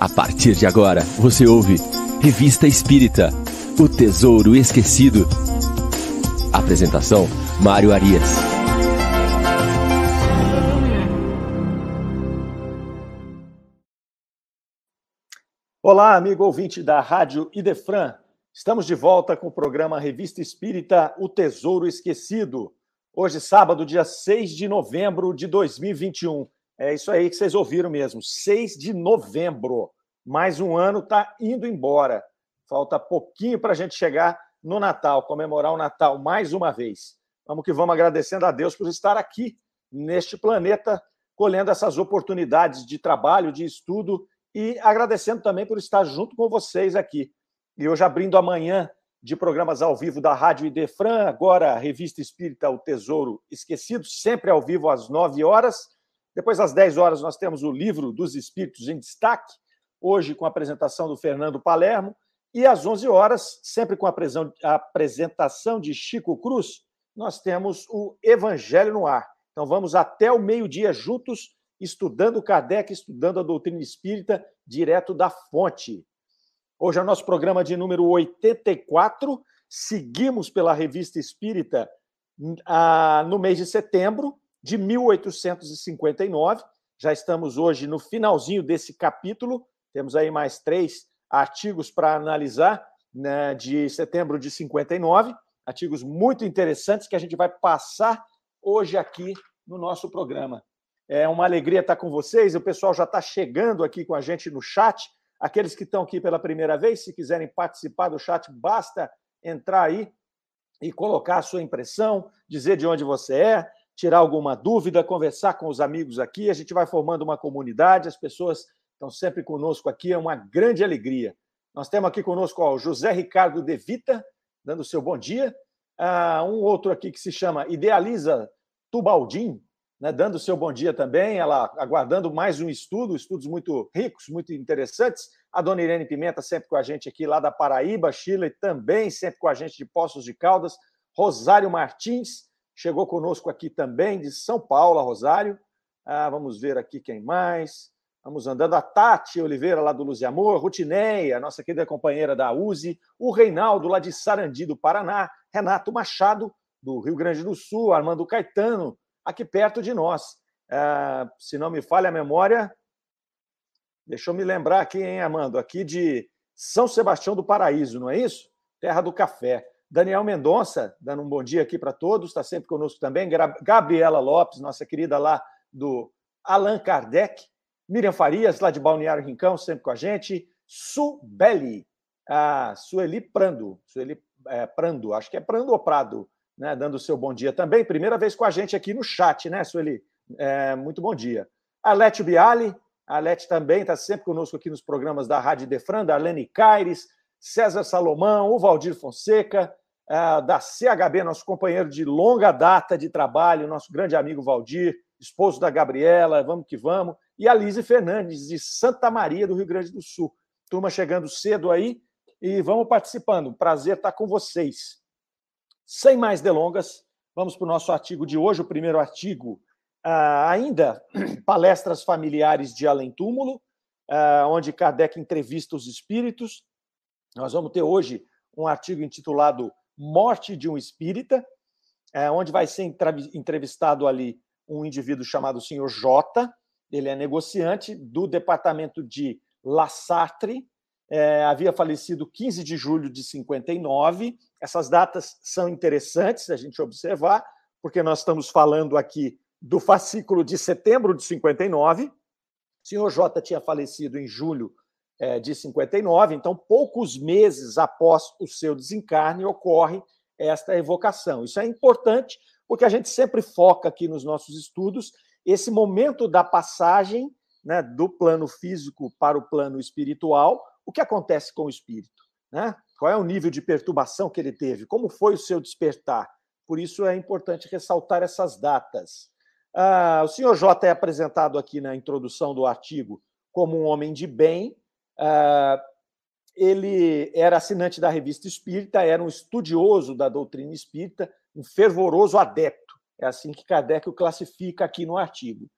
A partir de agora, você ouve Revista Espírita O Tesouro Esquecido. Apresentação: Mário Arias. Olá, amigo ouvinte da Rádio Idefran. Estamos de volta com o programa Revista Espírita O Tesouro Esquecido. Hoje, sábado, dia 6 de novembro de 2021. É isso aí que vocês ouviram mesmo. 6 de novembro. Mais um ano está indo embora. Falta pouquinho para a gente chegar no Natal, comemorar o Natal mais uma vez. Vamos que vamos agradecendo a Deus por estar aqui neste planeta, colhendo essas oportunidades de trabalho, de estudo e agradecendo também por estar junto com vocês aqui. E hoje abrindo amanhã de programas ao vivo da Rádio Idefran, agora a Revista Espírita O Tesouro Esquecido, sempre ao vivo às 9 horas depois, às 10 horas, nós temos o livro dos Espíritos em Destaque, hoje com a apresentação do Fernando Palermo. E às 11 horas, sempre com a apresentação de Chico Cruz, nós temos o Evangelho no Ar. Então vamos até o meio-dia juntos, estudando Kardec, estudando a doutrina espírita, direto da fonte. Hoje é o nosso programa de número 84. Seguimos pela Revista Espírita ah, no mês de setembro, de 1859. Já estamos hoje no finalzinho desse capítulo. Temos aí mais três artigos para analisar, né, de setembro de 59. Artigos muito interessantes que a gente vai passar hoje aqui no nosso programa. É uma alegria estar com vocês. O pessoal já está chegando aqui com a gente no chat. Aqueles que estão aqui pela primeira vez, se quiserem participar do chat, basta entrar aí e colocar a sua impressão, dizer de onde você é, tirar alguma dúvida, conversar com os amigos aqui. A gente vai formando uma comunidade, as pessoas estão sempre conosco aqui, é uma grande alegria. Nós temos aqui conosco ó, o José Ricardo De Vita, dando seu bom dia. Ah, um outro aqui que se chama Idealiza Tubaldim, né, dando seu bom dia também, ela aguardando mais um estudo, estudos muito ricos, muito interessantes. A dona Irene Pimenta sempre com a gente aqui lá da Paraíba, Chile também sempre com a gente de Poços de Caldas. Rosário Martins, Chegou conosco aqui também de São Paulo, Rosário. Ah, vamos ver aqui quem mais. Vamos andando. A Tati Oliveira, lá do Luz e Amor. Rutineia, nossa querida companheira da USE. O Reinaldo, lá de Sarandi, do Paraná. Renato Machado, do Rio Grande do Sul. Armando Caetano, aqui perto de nós. Ah, se não me falha a memória, deixa eu me lembrar aqui, hein, Armando? Aqui de São Sebastião do Paraíso, não é isso? Terra do café. Daniel Mendonça, dando um bom dia aqui para todos, está sempre conosco também. Gabriela Lopes, nossa querida lá do Allan Kardec. Miriam Farias, lá de Balneário Rincão, sempre com a gente. Subeli, a Sueli Prando, Sueli é, Prando, acho que é Prando ou Prado, né, dando o seu bom dia também. Primeira vez com a gente aqui no chat, né, Sueli? É, muito bom dia. Alete Biali, Alete também está sempre conosco aqui nos programas da Rádio Defran, da Arlene Caires, César Salomão, o Valdir Fonseca, da CHB, nosso companheiro de longa data de trabalho, nosso grande amigo Valdir, esposo da Gabriela, vamos que vamos, e a Lise Fernandes, de Santa Maria, do Rio Grande do Sul. Turma chegando cedo aí e vamos participando. Prazer estar com vocês. Sem mais delongas, vamos para o nosso artigo de hoje, o primeiro artigo, uh, ainda palestras familiares de além túmulo, uh, onde Kardec entrevista os espíritos. Nós vamos ter hoje um artigo intitulado Morte de um Espírita, é, onde vai ser entrevistado ali um indivíduo chamado senhor J. Ele é negociante do departamento de La Sartre, é, havia falecido 15 de julho de 59. Essas datas são interessantes a gente observar, porque nós estamos falando aqui do fascículo de setembro de 59. O senhor J tinha falecido em julho de 59, então, poucos meses após o seu desencarne, ocorre esta evocação. Isso é importante, porque a gente sempre foca aqui nos nossos estudos esse momento da passagem né, do plano físico para o plano espiritual, o que acontece com o espírito, né? qual é o nível de perturbação que ele teve, como foi o seu despertar. Por isso é importante ressaltar essas datas. Ah, o senhor J é apresentado aqui na introdução do artigo como um homem de bem, ele era assinante da revista Espírita, era um estudioso da doutrina espírita, um fervoroso adepto. É assim que Kardec o classifica aqui no artigo.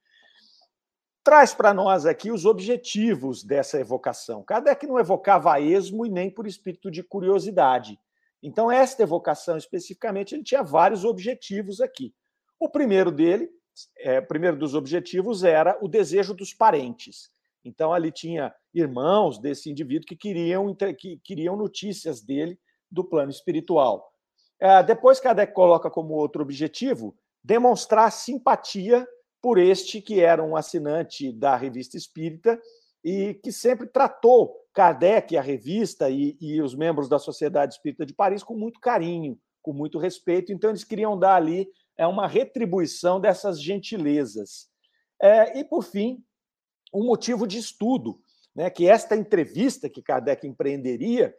traz para nós aqui os objetivos dessa evocação. Kardec não evocava a esmo e nem por espírito de curiosidade. Então, esta evocação especificamente, ele tinha vários objetivos aqui. O primeiro dele, é, primeiro dos objetivos era o desejo dos parentes. Então, ali tinha irmãos desse indivíduo que queriam, que queriam notícias dele do plano espiritual. É, depois, Kardec coloca como outro objetivo demonstrar simpatia por este que era um assinante da revista Espírita e que sempre tratou Kardec, a revista e, e, os membros da Sociedade Espírita de Paris com muito carinho, com muito respeito. Então, eles queriam dar ali é, uma retribuição dessas gentilezas. É, e, por fim, um motivo de estudo, né, que esta entrevista que Kardec empreenderia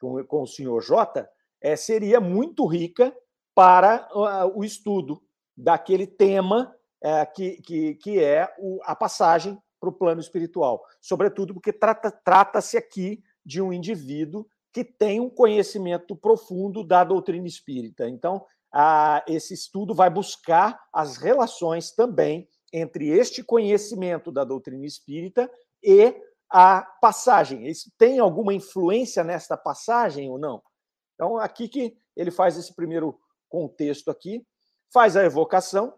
com, com o senhor J é, seria muito rica para uh, o estudo daquele tema é, que, que, que é o, a passagem para o plano espiritual. Sobretudo porque trata-se trata aqui de um indivíduo que tem um conhecimento profundo da doutrina espírita. Então, a, esse estudo vai buscar as relações também entre este conhecimento da doutrina espírita e a passagem. Isso tem alguma influência nesta passagem ou não? Então, aqui que ele faz esse primeiro contexto aqui, faz a evocação,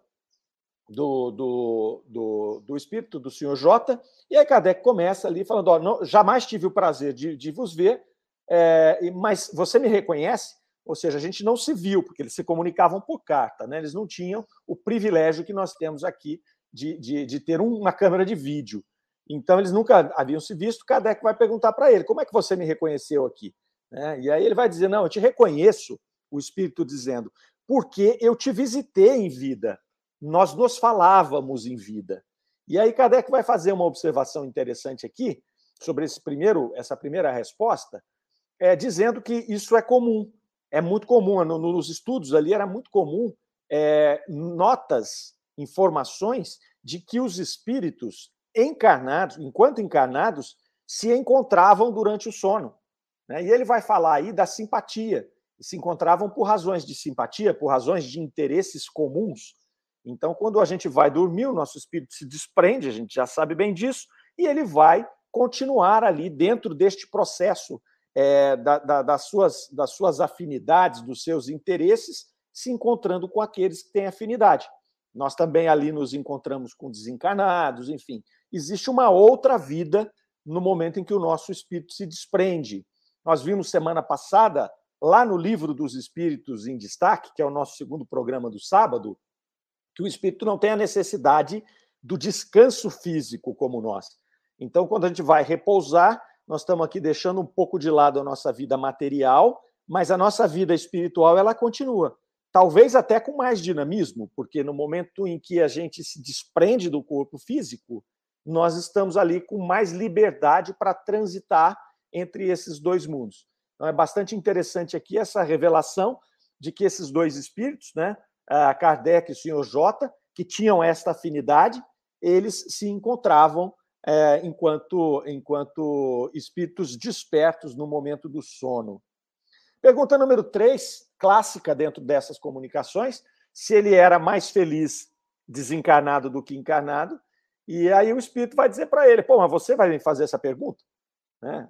do, do, do, do, espírito do senhor J. E aí Kardec começa ali falando: ó, não, jamais tive o prazer de, de vos ver, é, mas você me reconhece? Ou seja, a gente não se viu, porque eles se comunicavam por carta, né? eles não tinham o privilégio que nós temos aqui de, de, de ter uma câmera de vídeo. Então, eles nunca haviam se visto. Kardec vai perguntar para ele: como é que você me reconheceu aqui? Né? E aí ele vai dizer: não, eu te reconheço, o espírito dizendo, porque eu te visitei em vida nós nos falávamos em vida. E aí Kardec vai fazer uma observação interessante aqui sobre esse primeiro, essa primeira resposta, é, dizendo que isso é comum, é muito comum, nos estudos ali era muito comum é, notas, informações de que os espíritos encarnados, enquanto encarnados, se encontravam durante o sono. Né? E ele vai falar aí da simpatia, se encontravam por razões de simpatia, por razões de interesses comuns, então, quando a gente vai dormir, o nosso espírito se desprende, a gente já sabe bem disso, e ele vai continuar ali dentro deste processo é, da, da, das, suas, das suas afinidades, dos seus interesses, se encontrando com aqueles que têm afinidade. Nós também ali nos encontramos com desencarnados, enfim. Existe uma outra vida no momento em que o nosso espírito se desprende. Nós vimos semana passada, lá no Livro dos Espíritos em Destaque, que é o nosso segundo programa do sábado, que o espírito não tem a necessidade do descanso físico como nós. Então, quando a gente vai repousar, nós estamos aqui deixando um pouco de lado a nossa vida material, mas a nossa vida espiritual ela continua. Talvez até com mais dinamismo, porque no momento em que a gente se desprende do corpo físico, nós estamos ali com mais liberdade para transitar entre esses dois mundos. Então é bastante interessante aqui essa revelação de que esses dois espíritos, né, Kardec e o senhor J, que tinham esta afinidade, eles se encontravam é, enquanto, enquanto espíritos despertos no momento do sono. Pergunta número 3, clássica dentro dessas comunicações, se ele era mais feliz desencarnado do que encarnado. E aí o espírito vai dizer para ele: pô, mas você vai me fazer essa pergunta? Né?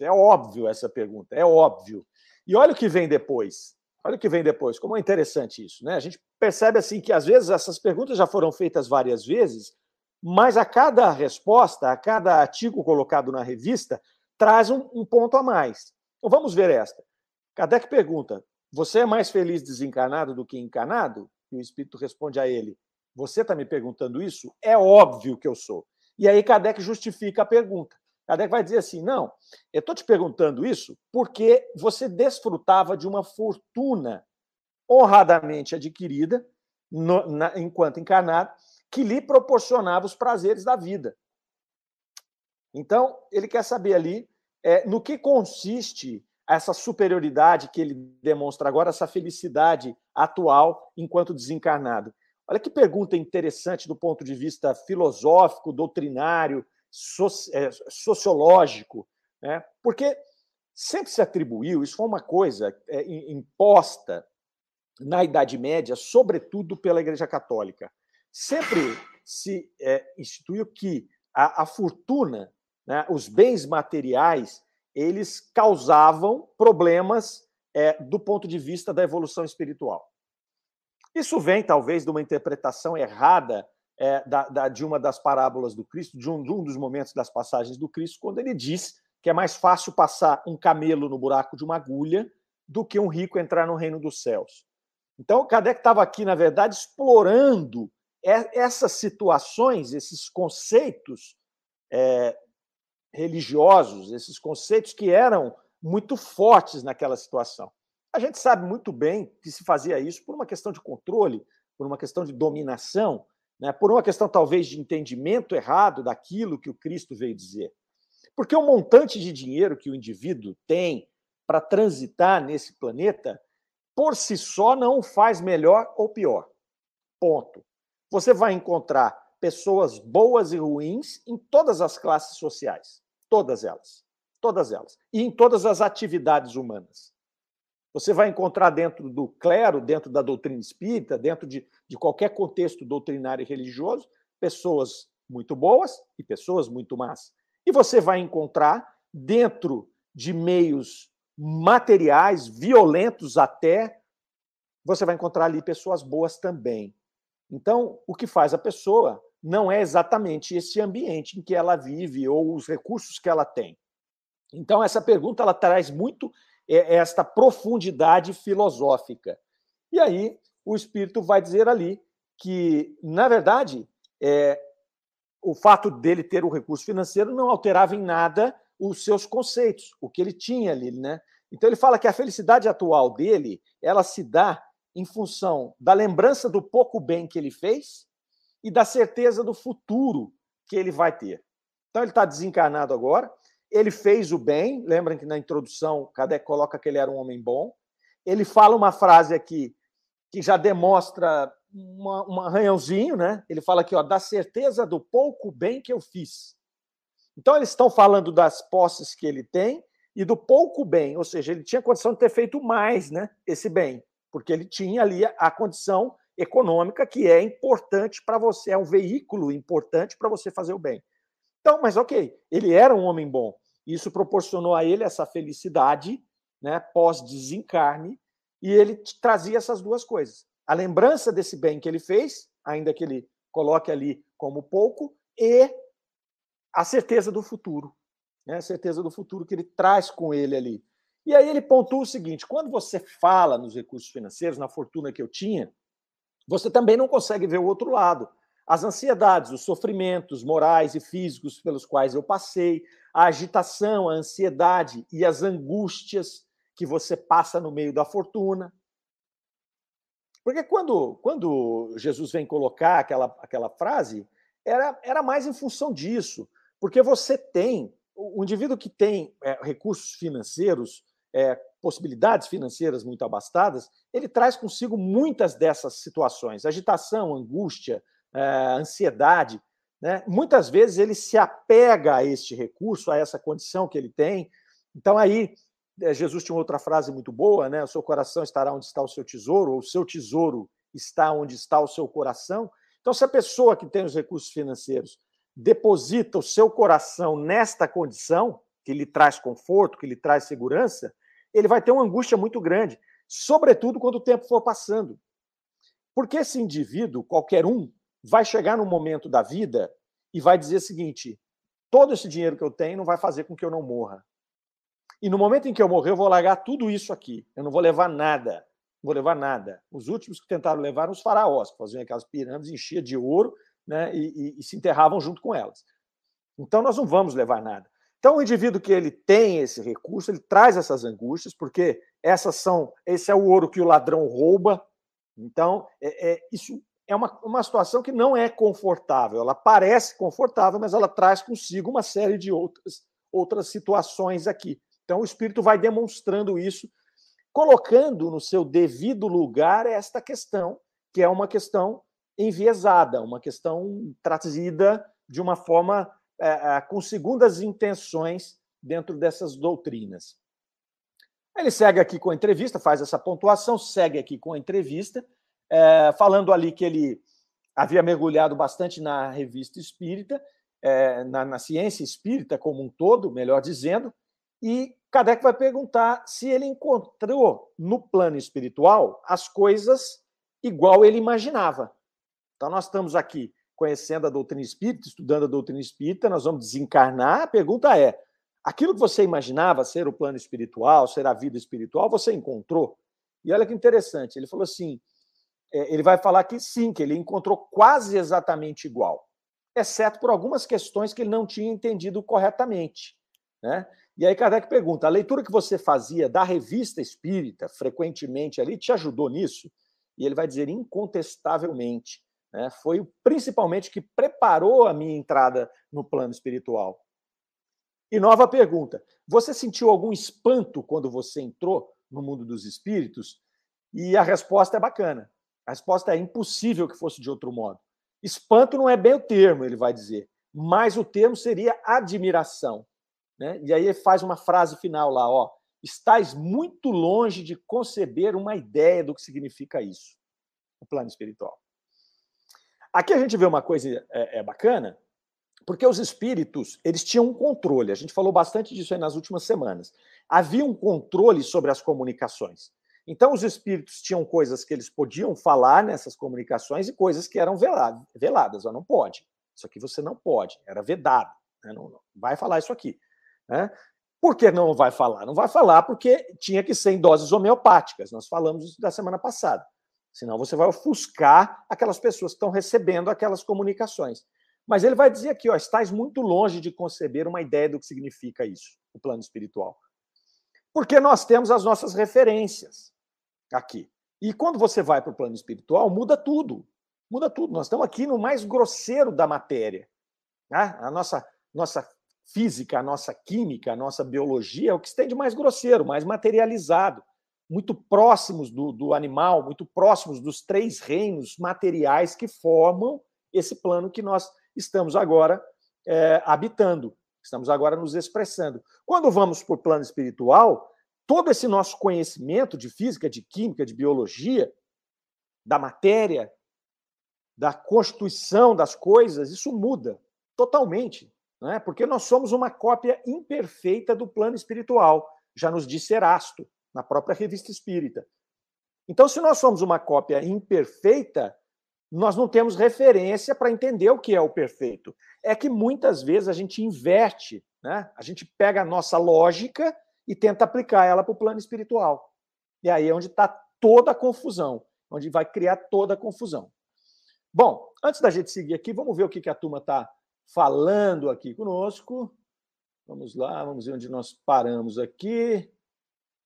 É óbvio essa pergunta, é óbvio. E olha o que vem depois. Olha o que vem depois, como é interessante isso, né? A gente percebe assim que às vezes essas perguntas já foram feitas várias vezes, mas a cada resposta, a cada artigo colocado na revista, traz um, um ponto a mais. Então vamos ver esta. Kardec pergunta: Você é mais feliz desencarnado do que encarnado? E o espírito responde a ele: Você está me perguntando isso? É óbvio que eu sou. E aí Kardec justifica a pergunta. Kardec vai dizer assim: não, eu estou te perguntando isso porque você desfrutava de uma fortuna honradamente adquirida no, na, enquanto encarnado, que lhe proporcionava os prazeres da vida. Então, ele quer saber ali é, no que consiste essa superioridade que ele demonstra agora, essa felicidade atual enquanto desencarnado. Olha que pergunta interessante do ponto de vista filosófico, doutrinário, é, sociológico, né? porque sempre se atribuiu, isso foi uma coisa é, imposta na Idade Média, sobretudo pela Igreja Católica. Sempre se é, instituiu que a, a fortuna, né, os bens materiais, eles causavam problemas é, do ponto de vista da evolução espiritual. Isso vem, talvez, de uma interpretação errada é, da, da, de uma das parábolas do Cristo, de um, de um dos momentos das passagens do Cristo, quando ele diz que é mais fácil passar um camelo no buraco de uma agulha do que um rico entrar no reino dos céus. Então, Kardec estava aqui, na verdade, explorando essas situações, esses conceitos é, religiosos, esses conceitos que eram muito fortes naquela situação. A gente sabe muito bem que se fazia isso por uma questão de controle, por uma questão de dominação, né, por uma questão talvez de entendimento errado daquilo que o Cristo veio dizer. Porque o montante de dinheiro que o indivíduo tem para transitar nesse planeta, por si só, não o faz melhor ou pior. Ponto. Você vai encontrar pessoas boas e ruins em todas as classes sociais. Todas elas. Todas elas. E em todas as atividades humanas. Você vai encontrar dentro do clero, dentro da doutrina espírita, dentro de, de qualquer contexto doutrinário e religioso, pessoas muito boas e pessoas muito más. E você vai encontrar dentro de meios materiais, violentos até, você vai encontrar ali pessoas boas também. Então, o que faz a pessoa não é exatamente esse ambiente em que ela vive ou os recursos que ela tem. Então, essa pergunta ela traz muito é, esta profundidade filosófica. E aí, o espírito vai dizer ali que, na verdade, é, o fato dele ter o recurso financeiro não alterava em nada os seus conceitos, o que ele tinha ali, né? Então ele fala que a felicidade atual dele, ela se dá em função da lembrança do pouco bem que ele fez e da certeza do futuro que ele vai ter. Então ele está desencarnado agora, ele fez o bem, lembram que na introdução Kardec coloca que ele era um homem bom. Ele fala uma frase aqui que já demonstra uma, um arranhãozinho, né? Ele fala aqui, ó, da certeza do pouco bem que eu fiz. Então eles estão falando das posses que ele tem e do pouco bem, ou seja, ele tinha condição de ter feito mais, né? Esse bem, porque ele tinha ali a condição econômica que é importante para você, é um veículo importante para você fazer o bem. Então, mas ok, ele era um homem bom. Isso proporcionou a ele essa felicidade, né, pós-desencarne, e ele trazia essas duas coisas: a lembrança desse bem que ele fez, ainda que ele coloque ali como pouco, e a certeza do futuro, né, a certeza do futuro que ele traz com ele ali. E aí ele pontua o seguinte: quando você fala nos recursos financeiros, na fortuna que eu tinha, você também não consegue ver o outro lado. As ansiedades, os sofrimentos morais e físicos pelos quais eu passei, a agitação, a ansiedade e as angústias que você passa no meio da fortuna. Porque quando, quando Jesus vem colocar aquela, aquela frase, era, era mais em função disso. Porque você tem, o indivíduo que tem é, recursos financeiros, é, possibilidades financeiras muito abastadas, ele traz consigo muitas dessas situações: agitação, angústia, é, ansiedade. Né? Muitas vezes ele se apega a este recurso, a essa condição que ele tem. Então, aí, é, Jesus tinha outra frase muito boa, né? O seu coração estará onde está o seu tesouro, ou o seu tesouro está onde está o seu coração. Então, se a pessoa que tem os recursos financeiros deposita o seu coração nesta condição, que lhe traz conforto, que lhe traz segurança, ele vai ter uma angústia muito grande, sobretudo quando o tempo for passando. Porque esse indivíduo, qualquer um, vai chegar num momento da vida e vai dizer o seguinte: todo esse dinheiro que eu tenho não vai fazer com que eu não morra. E no momento em que eu morrer, eu vou largar tudo isso aqui. Eu não vou levar nada. Não vou levar nada. Os últimos que tentaram levar eram os faraós, que faziam aquelas pirâmides, enchia de ouro né, e, e, e se enterravam junto com elas. Então, nós não vamos levar nada. Então, o indivíduo que ele tem esse recurso, ele traz essas angústias, porque essas são, esse é o ouro que o ladrão rouba. Então, é, é, isso é uma, uma situação que não é confortável. Ela parece confortável, mas ela traz consigo uma série de outras, outras situações aqui. Então, o espírito vai demonstrando isso, colocando no seu devido lugar esta questão, que é uma questão enviesada, uma questão trazida de uma forma com segundas intenções dentro dessas doutrinas. Ele segue aqui com a entrevista, faz essa pontuação, segue aqui com a entrevista, é, falando ali que ele havia mergulhado bastante na revista espírita, é, na, na ciência espírita como um todo, melhor dizendo, e Kardec vai perguntar se ele encontrou no plano espiritual as coisas igual ele imaginava. Então, nós estamos aqui conhecendo a doutrina espírita, estudando a doutrina espírita, nós vamos desencarnar. A pergunta é: aquilo que você imaginava ser o plano espiritual, ser a vida espiritual, você encontrou? E olha que interessante, ele falou assim: é, ele vai falar que sim, que ele encontrou quase exatamente igual, exceto por algumas questões que ele não tinha entendido corretamente. Né? E aí Kardec pergunta: a leitura que você fazia da revista espírita, frequentemente ali, te ajudou nisso? E ele vai dizer incontestavelmente. Né? Foi principalmente que preparou a minha entrada no plano espiritual. E nova pergunta: você sentiu algum espanto quando você entrou no mundo dos espíritos? E a resposta é bacana. A resposta é impossível que fosse de outro modo. Espanto não é bem o termo, ele vai dizer, mas o termo seria admiração. Né? E aí ele faz uma frase final lá, ó. Estás muito longe de conceber uma ideia do que significa isso, o plano espiritual. Aqui a gente vê uma coisa é, é bacana, porque os espíritos eles tinham um controle. A gente falou bastante disso aí nas últimas semanas. Havia um controle sobre as comunicações. Então, os espíritos tinham coisas que eles podiam falar nessas comunicações e coisas que eram veladas. não pode. Isso aqui você não pode. Era vedado. Né? Não, não, vai falar isso aqui. Né? Por que não vai falar? Não vai falar porque tinha que ser em doses homeopáticas. Nós falamos isso da semana passada. Senão você vai ofuscar aquelas pessoas que estão recebendo aquelas comunicações. Mas ele vai dizer aqui, ó, estás muito longe de conceber uma ideia do que significa isso, o plano espiritual. Porque nós temos as nossas referências aqui. E quando você vai para o plano espiritual, muda tudo. Muda tudo. Nós estamos aqui no mais grosseiro da matéria. Né? A nossa, nossa física, a nossa química, a nossa biologia é o que se tem de mais grosseiro, mais materializado, muito próximos do, do animal, muito próximos dos três reinos materiais que formam esse plano que nós estamos agora é, habitando, estamos agora nos expressando. Quando vamos para o plano espiritual, todo esse nosso conhecimento de física, de química, de biologia, da matéria, da constituição das coisas, isso muda totalmente, né? porque nós somos uma cópia imperfeita do plano espiritual, já nos disse Erasto, na própria revista espírita. Então, se nós somos uma cópia imperfeita, nós não temos referência para entender o que é o perfeito. É que muitas vezes a gente inverte, né? a gente pega a nossa lógica e tenta aplicar ela para o plano espiritual. E aí é onde está toda a confusão, onde vai criar toda a confusão. Bom, antes da gente seguir aqui, vamos ver o que, que a turma está falando aqui conosco. Vamos lá, vamos ver onde nós paramos aqui.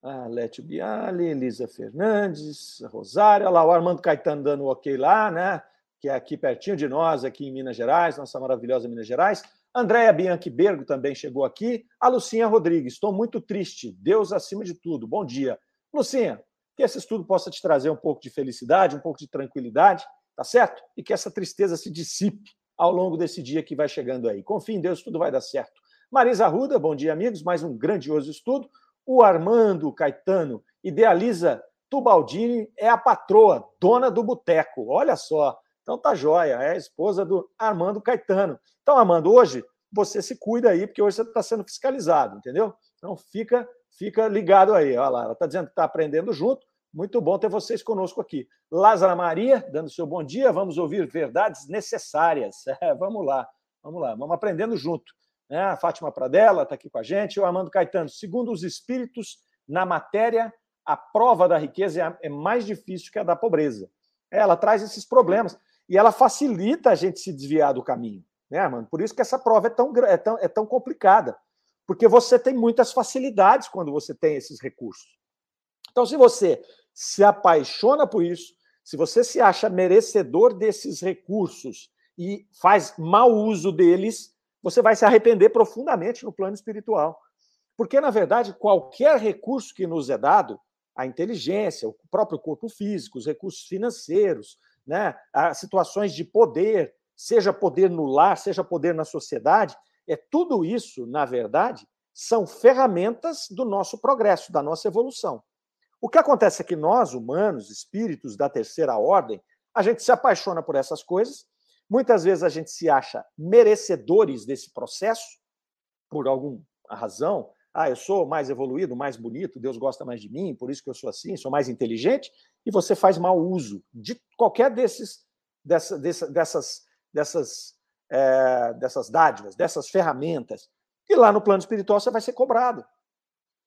Ah, Létio Biali, Elisa Fernandes, Rosário, lá, o Armando Caetano dando um ok lá, né? Que é aqui pertinho de nós, aqui em Minas Gerais, nossa maravilhosa Minas Gerais. Andréia Bianchi Bergo também chegou aqui. A Lucinha Rodrigues, estou muito triste. Deus acima de tudo. Bom dia. Lucinha, que esse estudo possa te trazer um pouco de felicidade, um pouco de tranquilidade, tá certo? E que essa tristeza se dissipe ao longo desse dia que vai chegando aí. Confie em Deus, tudo vai dar certo. Marisa Arruda, bom dia, amigos. Mais um grandioso estudo. O Armando Caetano idealiza Tubaldini é a patroa, dona do boteco. Olha só. Então tá jóia, é a esposa do Armando Caetano. Então, Armando, hoje você se cuida aí, porque hoje você está sendo fiscalizado, entendeu? Então fica, fica ligado aí. Olha lá, ela está dizendo que está aprendendo junto. Muito bom ter vocês conosco aqui. Lázara Maria, dando seu bom dia, vamos ouvir verdades necessárias. É, vamos lá, vamos lá, vamos aprendendo junto. É, a Fátima Pradella está aqui com a gente, o Armando Caetano. Segundo os espíritos, na matéria, a prova da riqueza é, é mais difícil que a da pobreza. É, ela traz esses problemas e ela facilita a gente se desviar do caminho, né, mano? Por isso que essa prova é tão, é tão, é tão complicada, porque você tem muitas facilidades quando você tem esses recursos. Então, se você se apaixona por isso, se você se acha merecedor desses recursos e faz mau uso deles, você vai se arrepender profundamente no plano espiritual. Porque, na verdade, qualquer recurso que nos é dado, a inteligência, o próprio corpo físico, os recursos financeiros, né, as situações de poder, seja poder no lar, seja poder na sociedade, é tudo isso, na verdade, são ferramentas do nosso progresso, da nossa evolução. O que acontece é que nós, humanos, espíritos da terceira ordem, a gente se apaixona por essas coisas, muitas vezes a gente se acha merecedores desse processo, por alguma razão. Ah, eu sou mais evoluído, mais bonito, Deus gosta mais de mim, por isso que eu sou assim, sou mais inteligente, e você faz mau uso de qualquer desses, dessa, dessa, dessas, dessas, é, dessas dádivas, dessas ferramentas. E lá no plano espiritual você vai ser cobrado.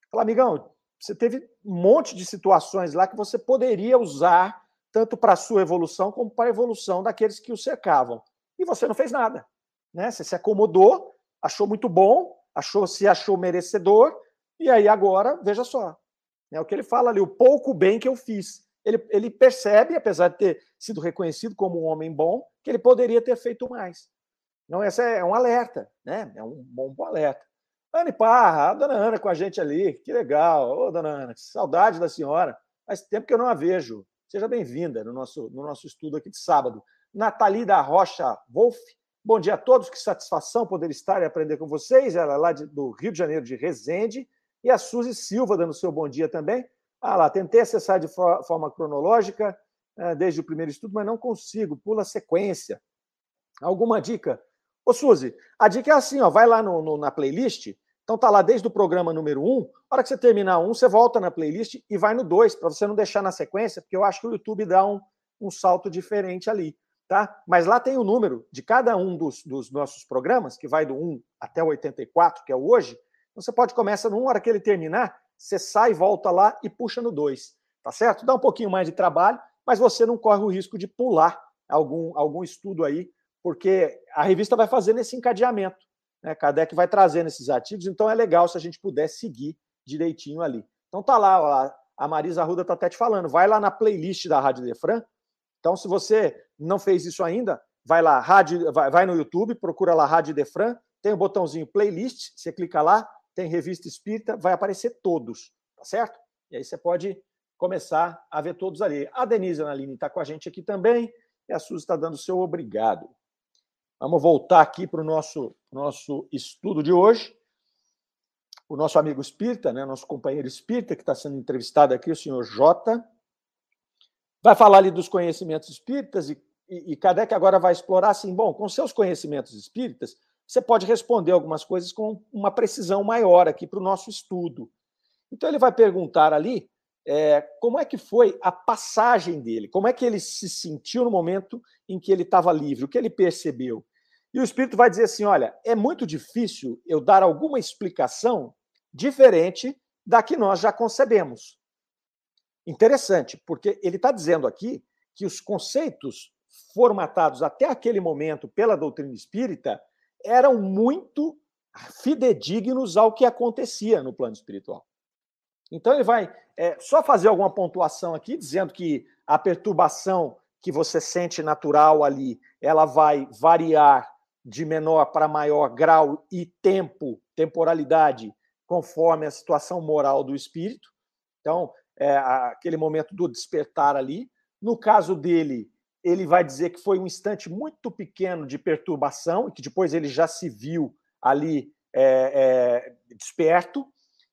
Fala, amigão, você teve um monte de situações lá que você poderia usar tanto para a sua evolução como para a evolução daqueles que o cercavam. E você não fez nada. Né? Você se acomodou, achou muito bom, achou se achou merecedor, e aí agora, veja só, é o que ele fala ali, o pouco bem que eu fiz. Ele, ele percebe, apesar de ter sido reconhecido como um homem bom, que ele poderia ter feito mais. Então, esse é um alerta, né? É um bom alerta. Ana Parra, a dona Ana com a gente ali, que legal. Ô, dona Ana, que saudade da senhora. Faz tempo que eu não a vejo. Seja bem-vinda no nosso, no nosso estudo aqui de sábado. Nathalie da Rocha Wolf, bom dia a todos, que satisfação poder estar e aprender com vocês. Ela é lá de, do Rio de Janeiro, de Resende. E a Suzy Silva dando seu bom dia também. Ah lá, tentei acessar de forma cronológica eh, desde o primeiro estudo, mas não consigo, pula a sequência. Alguma dica? Ô, Suzy, a dica é assim, ó, vai lá no, no, na playlist, então tá lá desde o programa número 1, um, a hora que você terminar um, você volta na playlist e vai no 2, para você não deixar na sequência, porque eu acho que o YouTube dá um, um salto diferente ali, tá? Mas lá tem o número de cada um dos, dos nossos programas, que vai do 1 até o 84, que é o hoje, então você pode começar no 1, a hora que ele terminar, você sai, volta lá e puxa no 2, tá certo? Dá um pouquinho mais de trabalho, mas você não corre o risco de pular algum, algum estudo aí porque a revista vai fazendo esse encadeamento. Né? Kardec vai trazendo esses artigos, então é legal se a gente puder seguir direitinho ali. Então tá lá, a Marisa Arruda está até te falando, vai lá na playlist da Rádio Defran. Então, se você não fez isso ainda, vai lá, rádio, vai, vai no YouTube, procura lá Rádio Defran, tem o botãozinho playlist, você clica lá, tem revista espírita, vai aparecer todos, tá certo? E aí você pode começar a ver todos ali. A Denise Analine está com a gente aqui também, e a Suzy está dando o seu obrigado. Vamos voltar aqui para o nosso, nosso estudo de hoje. O nosso amigo espírita, né, nosso companheiro espírita, que está sendo entrevistado aqui, o senhor Jota, vai falar ali dos conhecimentos espíritas e, e, e Kardec agora vai explorar assim, bom, com seus conhecimentos espíritas, você pode responder algumas coisas com uma precisão maior aqui para o nosso estudo. Então ele vai perguntar ali é, como é que foi a passagem dele, como é que ele se sentiu no momento em que ele estava livre, o que ele percebeu. E o Espírito vai dizer assim: olha, é muito difícil eu dar alguma explicação diferente da que nós já concebemos. Interessante, porque ele está dizendo aqui que os conceitos formatados até aquele momento pela doutrina espírita eram muito fidedignos ao que acontecia no plano espiritual. Então ele vai é, só fazer alguma pontuação aqui, dizendo que a perturbação que você sente natural ali, ela vai variar de menor para maior grau e tempo, temporalidade, conforme a situação moral do espírito. Então, é aquele momento do despertar ali. No caso dele, ele vai dizer que foi um instante muito pequeno de perturbação, e que depois ele já se viu ali é, é, desperto.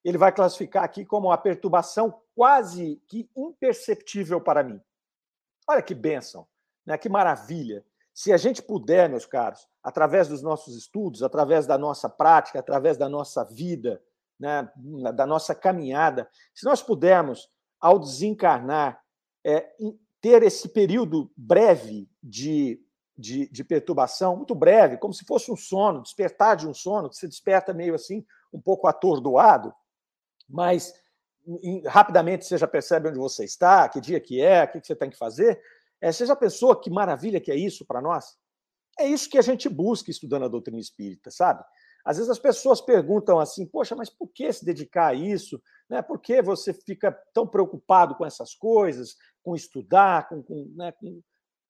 Ele vai classificar aqui como uma perturbação quase que imperceptível para mim. Olha que bênção, né? que maravilha. Se a gente puder, meus caros, através dos nossos estudos, através da nossa prática, através da nossa vida, né, da nossa caminhada, se nós pudermos, ao desencarnar, é, ter esse período breve de, de, de, perturbação, muito breve, como se fosse um sono, despertar de um sono, que você desperta meio assim, um pouco atordoado, mas rapidamente você já percebe onde você está, que dia que é, o que você tem que fazer, é, você já pensou que maravilha que é isso para nós? É isso que a gente busca estudando a doutrina espírita, sabe? Às vezes as pessoas perguntam assim, poxa, mas por que se dedicar a isso? Né? Por que você fica tão preocupado com essas coisas, com estudar, com, com, né, com...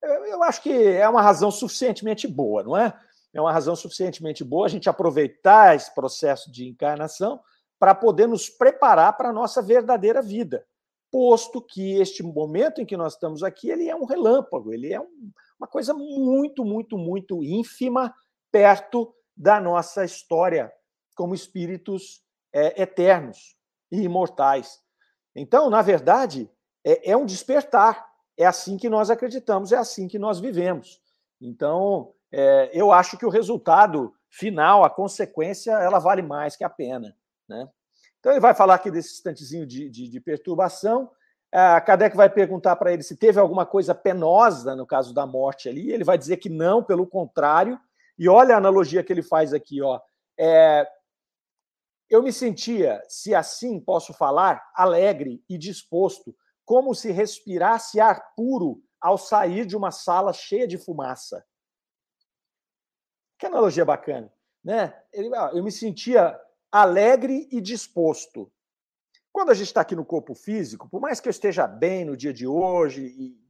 Eu acho que é uma razão suficientemente boa, não é? É uma razão suficientemente boa a gente aproveitar esse processo de encarnação para poder nos preparar para a nossa verdadeira vida posto que este momento em que nós estamos aqui, ele é um relâmpago, ele é um, uma coisa muito, muito, muito ínfima perto da nossa história como espíritos é, eternos e imortais. Então, na verdade, é, é um despertar. é assim que nós acreditamos, é assim que nós vivemos. Então, é, eu acho que o resultado final, a consequência, ela vale mais que a pena. Né? Então, ele vai falar aqui desse instantezinho de, de, de perturbação. A Kardec vai perguntar para ele se teve alguma coisa penosa no caso da morte ali. Ele vai dizer que não, pelo contrário. E olha a analogia que ele faz aqui, ó. É, eu me sentia, se assim posso falar, alegre e disposto, como se respirasse ar puro ao sair de uma sala cheia de fumaça. Que analogia bacana, né? Eu me sentia alegre e disposto. Quando a gente está aqui no corpo físico, por mais que eu esteja bem no dia de hoje e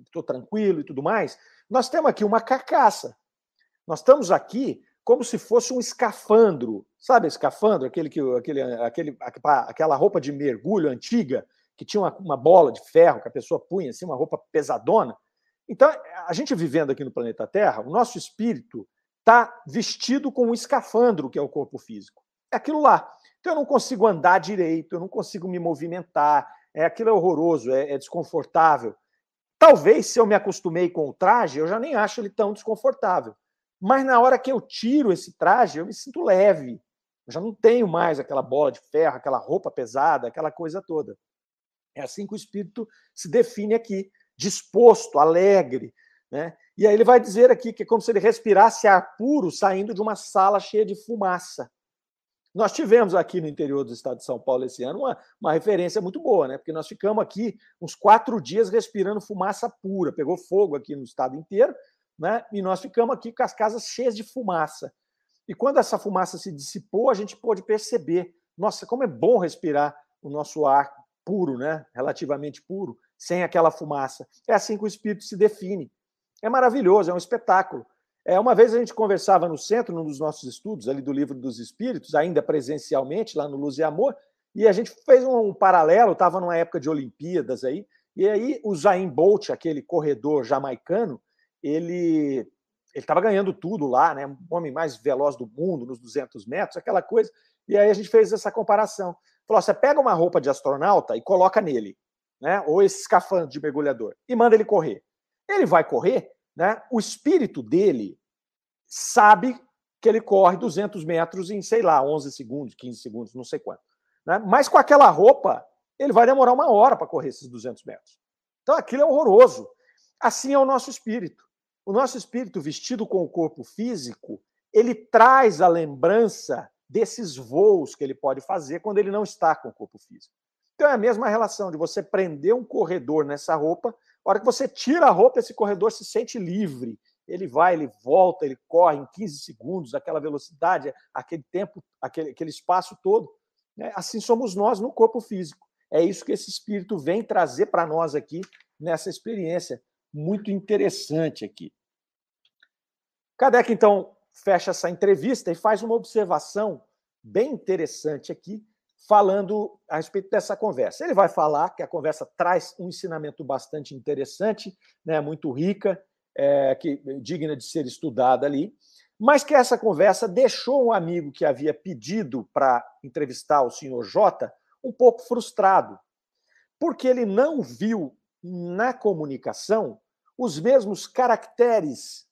estou tranquilo e tudo mais, nós temos aqui uma carcaça. Nós estamos aqui como se fosse um escafandro. Sabe escafandro? Aquele que, aquele, aquele, aquela roupa de mergulho antiga, que tinha uma, uma bola de ferro que a pessoa punha, assim, uma roupa pesadona. Então, a gente vivendo aqui no planeta Terra, o nosso espírito está vestido com um escafandro, que é o corpo físico. É aquilo lá. Então, eu não consigo andar direito, eu não consigo me movimentar, é, aquilo é horroroso, é, é desconfortável. Talvez, se eu me acostumei com o traje, eu já nem acho ele tão desconfortável. Mas na hora que eu tiro esse traje, eu me sinto leve. Eu já não tenho mais aquela bola de ferro, aquela roupa pesada, aquela coisa toda. É assim que o espírito se define aqui, disposto, alegre. Né? E aí ele vai dizer aqui que é como se ele respirasse ar puro saindo de uma sala cheia de fumaça. Nós tivemos aqui no interior do estado de São Paulo esse ano uma, uma referência muito boa, né? Porque nós ficamos aqui uns quatro dias respirando fumaça pura. Pegou fogo aqui no estado inteiro né? E nós ficamos aqui com as casas cheias de fumaça. E quando essa fumaça se dissipou, a gente pôde perceber, nossa, como é bom respirar o nosso ar puro, né? Relativamente puro, sem aquela fumaça. É assim que o espírito se define. É maravilhoso, é um espetáculo. É, uma vez a gente conversava no centro, num dos nossos estudos, ali do Livro dos Espíritos, ainda presencialmente, lá no Luz e Amor, e a gente fez um, paralelo, estava numa época de Olimpíadas aí, e aí o Zayn Bolt, aquele corredor jamaicano, ele ele estava ganhando tudo lá, né? O homem mais veloz do mundo nos 200 metros, aquela coisa. E aí a gente fez essa comparação. Falou: você pega uma roupa de astronauta e coloca nele, né? Ou esse escafandro de mergulhador e manda ele correr. Ele vai correr, né? O espírito dele sabe que ele corre 200 metros em, sei lá, 11 segundos, 15 segundos, não sei quanto. Né? Mas com aquela roupa, ele vai demorar uma hora para correr esses 200 metros. Então aquilo é horroroso. Assim é o nosso espírito. O nosso espírito vestido com o corpo físico, ele traz a lembrança desses voos que ele pode fazer quando ele não está com o corpo físico. Então é a mesma relação de você prender um corredor nessa roupa, a hora que você tira a roupa, esse corredor se sente livre. Ele vai, ele volta, ele corre em 15 segundos, aquela velocidade, aquele tempo, aquele, aquele espaço todo. Né? Assim somos nós no corpo físico. É isso que esse espírito vem trazer para nós aqui nessa experiência muito interessante aqui. Kardec, então, fecha essa entrevista e faz uma observação bem interessante aqui, falando a respeito dessa conversa. Ele vai falar que a conversa traz um ensinamento bastante interessante, né, muito rica, é, que digna de ser estudada ali, mas que essa conversa deixou um amigo que havia pedido para entrevistar o senhor J um pouco frustrado, porque ele não viu na comunicação os mesmos caracteres,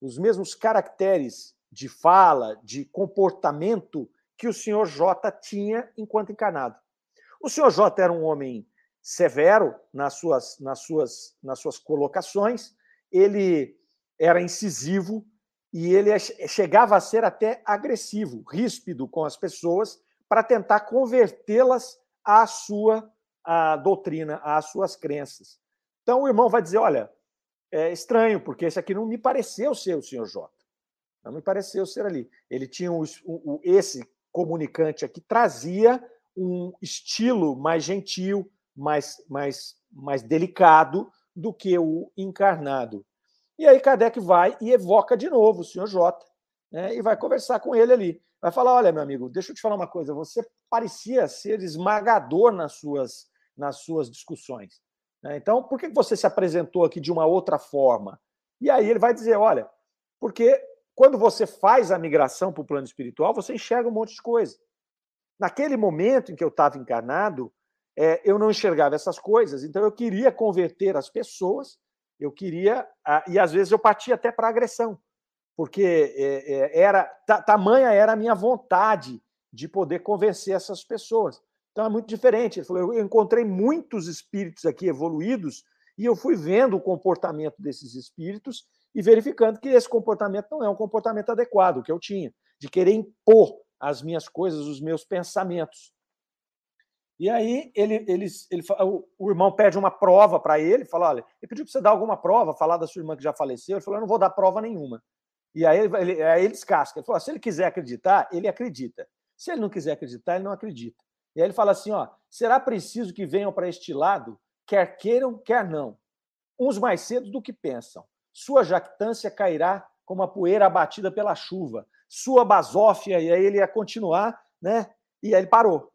os mesmos caracteres de fala, de comportamento que o senhor J tinha enquanto encarnado. O senhor J era um homem severo nas suas, nas suas, nas suas colocações, ele era incisivo e ele chegava a ser até agressivo, ríspido com as pessoas para tentar convertê-las à sua à doutrina, às suas crenças. Então o irmão vai dizer: olha, é estranho, porque esse aqui não me pareceu ser o senhor J. Não me pareceu ser ali. Ele tinha um, um, esse comunicante aqui trazia um estilo mais gentil, mais, mais, mais delicado do que o encarnado. E aí Kardec vai e evoca de novo o senhor J, né, e vai conversar com ele ali. Vai falar: olha, meu amigo, deixa eu te falar uma coisa, você parecia ser esmagador nas suas, nas suas discussões. Né? Então, por que você se apresentou aqui de uma outra forma? E aí ele vai dizer: olha, porque quando você faz a migração para o plano espiritual, você enxerga um monte de coisa. Naquele momento em que eu estava encarnado, é, eu não enxergava essas coisas, então eu queria converter as pessoas, eu queria, e às vezes eu partia até para agressão, porque é, é, era tamanha era a minha vontade de poder convencer essas pessoas. Então é muito diferente. Ele falou: eu encontrei muitos espíritos aqui evoluídos e eu fui vendo o comportamento desses espíritos e verificando que esse comportamento não é um comportamento adequado, que eu tinha, de querer impor as minhas coisas, os meus pensamentos. E aí ele, ele, ele, o irmão pede uma prova para ele, fala: olha, ele pediu para você dar alguma prova, falar da sua irmã que já faleceu. Ele falou: eu não vou dar prova nenhuma. E aí ele, aí ele descasca. Ele falou: se ele quiser acreditar, ele acredita. Se ele não quiser acreditar, ele não acredita. E aí ele fala assim: ó, será preciso que venham para este lado, quer queiram, quer não, uns mais cedo do que pensam. Sua jactância cairá como a poeira abatida pela chuva. Sua basófia, e aí ele ia continuar, né? E aí ele parou.